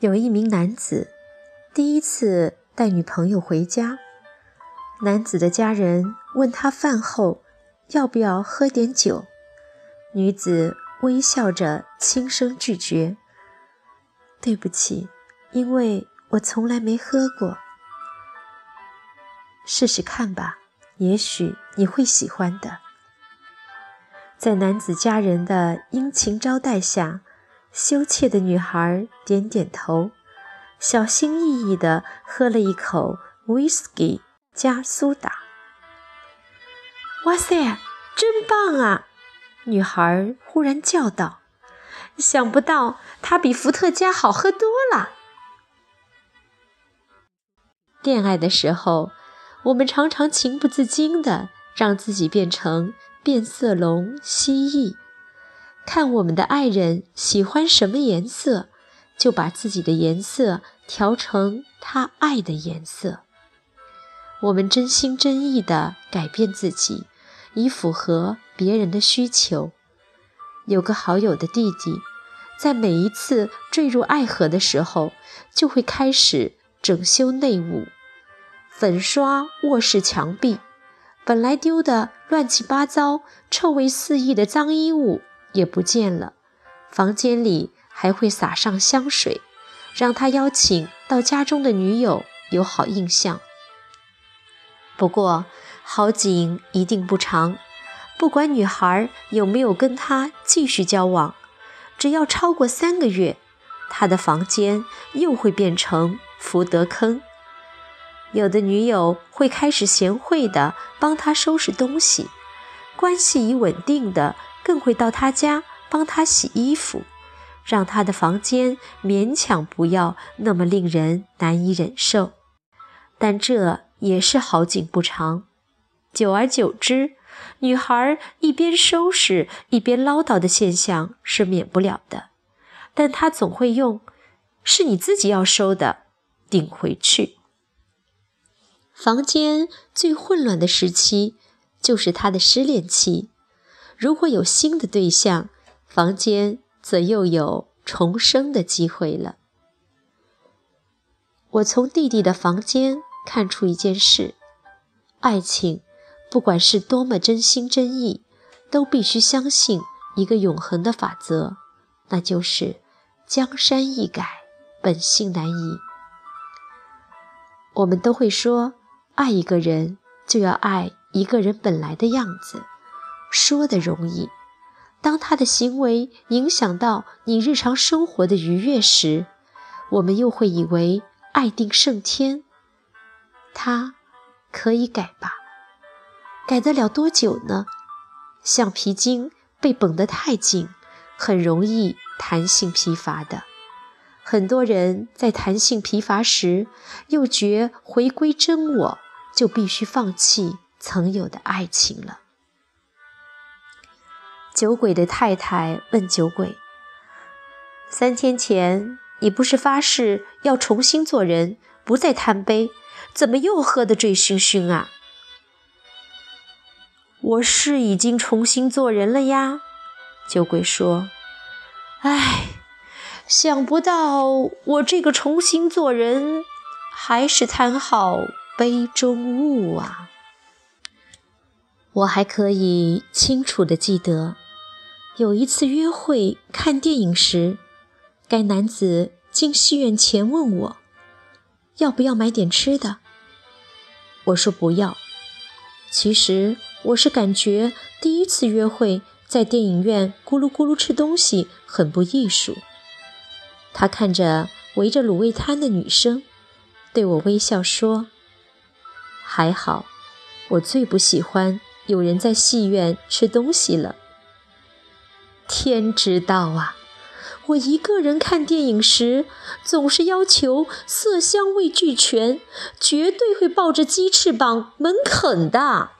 有一名男子第一次带女朋友回家，男子的家人问他饭后要不要喝点酒，女子微笑着轻声拒绝：“对不起，因为我从来没喝过。”试试看吧，也许你会喜欢的。在男子家人的殷勤招待下，羞怯的女孩点点头，小心翼翼地喝了一口 whisky 加苏打。哇塞，真棒啊！女孩忽然叫道：“想不到它比伏特加好喝多了。”恋爱的时候。我们常常情不自禁地让自己变成变色龙、蜥蜴，看我们的爱人喜欢什么颜色，就把自己的颜色调成他爱的颜色。我们真心真意地改变自己，以符合别人的需求。有个好友的弟弟，在每一次坠入爱河的时候，就会开始整修内务。粉刷卧室墙壁，本来丢的乱七八糟、臭味四溢的脏衣物也不见了。房间里还会撒上香水，让他邀请到家中的女友有好印象。不过好景一定不长，不管女孩有没有跟他继续交往，只要超过三个月，他的房间又会变成福德坑。有的女友会开始贤惠地帮他收拾东西，关系已稳定的更会到他家帮他洗衣服，让他的房间勉强不要那么令人难以忍受。但这也是好景不长，久而久之，女孩一边收拾一边唠叨的现象是免不了的，但她总会用“是你自己要收的”顶回去。房间最混乱的时期，就是他的失恋期。如果有新的对象，房间则又有重生的机会了。我从弟弟的房间看出一件事：爱情，不管是多么真心真意，都必须相信一个永恒的法则，那就是江山易改，本性难移。我们都会说。爱一个人，就要爱一个人本来的样子。说的容易，当他的行为影响到你日常生活的愉悦时，我们又会以为爱定胜天。他可以改吧？改得了多久呢？橡皮筋被绷得太紧，很容易弹性疲乏的。很多人在弹性疲乏时，又觉回归真我。就必须放弃曾有的爱情了。酒鬼的太太问酒鬼：“三天前你不是发誓要重新做人，不再贪杯，怎么又喝得醉醺醺啊？”“我是已经重新做人了呀。”酒鬼说。“唉，想不到我这个重新做人，还是贪好。”杯中物啊！我还可以清楚地记得，有一次约会看电影时，该男子进戏院前问我，要不要买点吃的。我说不要。其实我是感觉第一次约会在电影院咕噜咕噜吃东西很不艺术。他看着围着卤味摊的女生，对我微笑说。还好，我最不喜欢有人在戏院吃东西了。天知道啊，我一个人看电影时总是要求色香味俱全，绝对会抱着鸡翅膀猛啃的。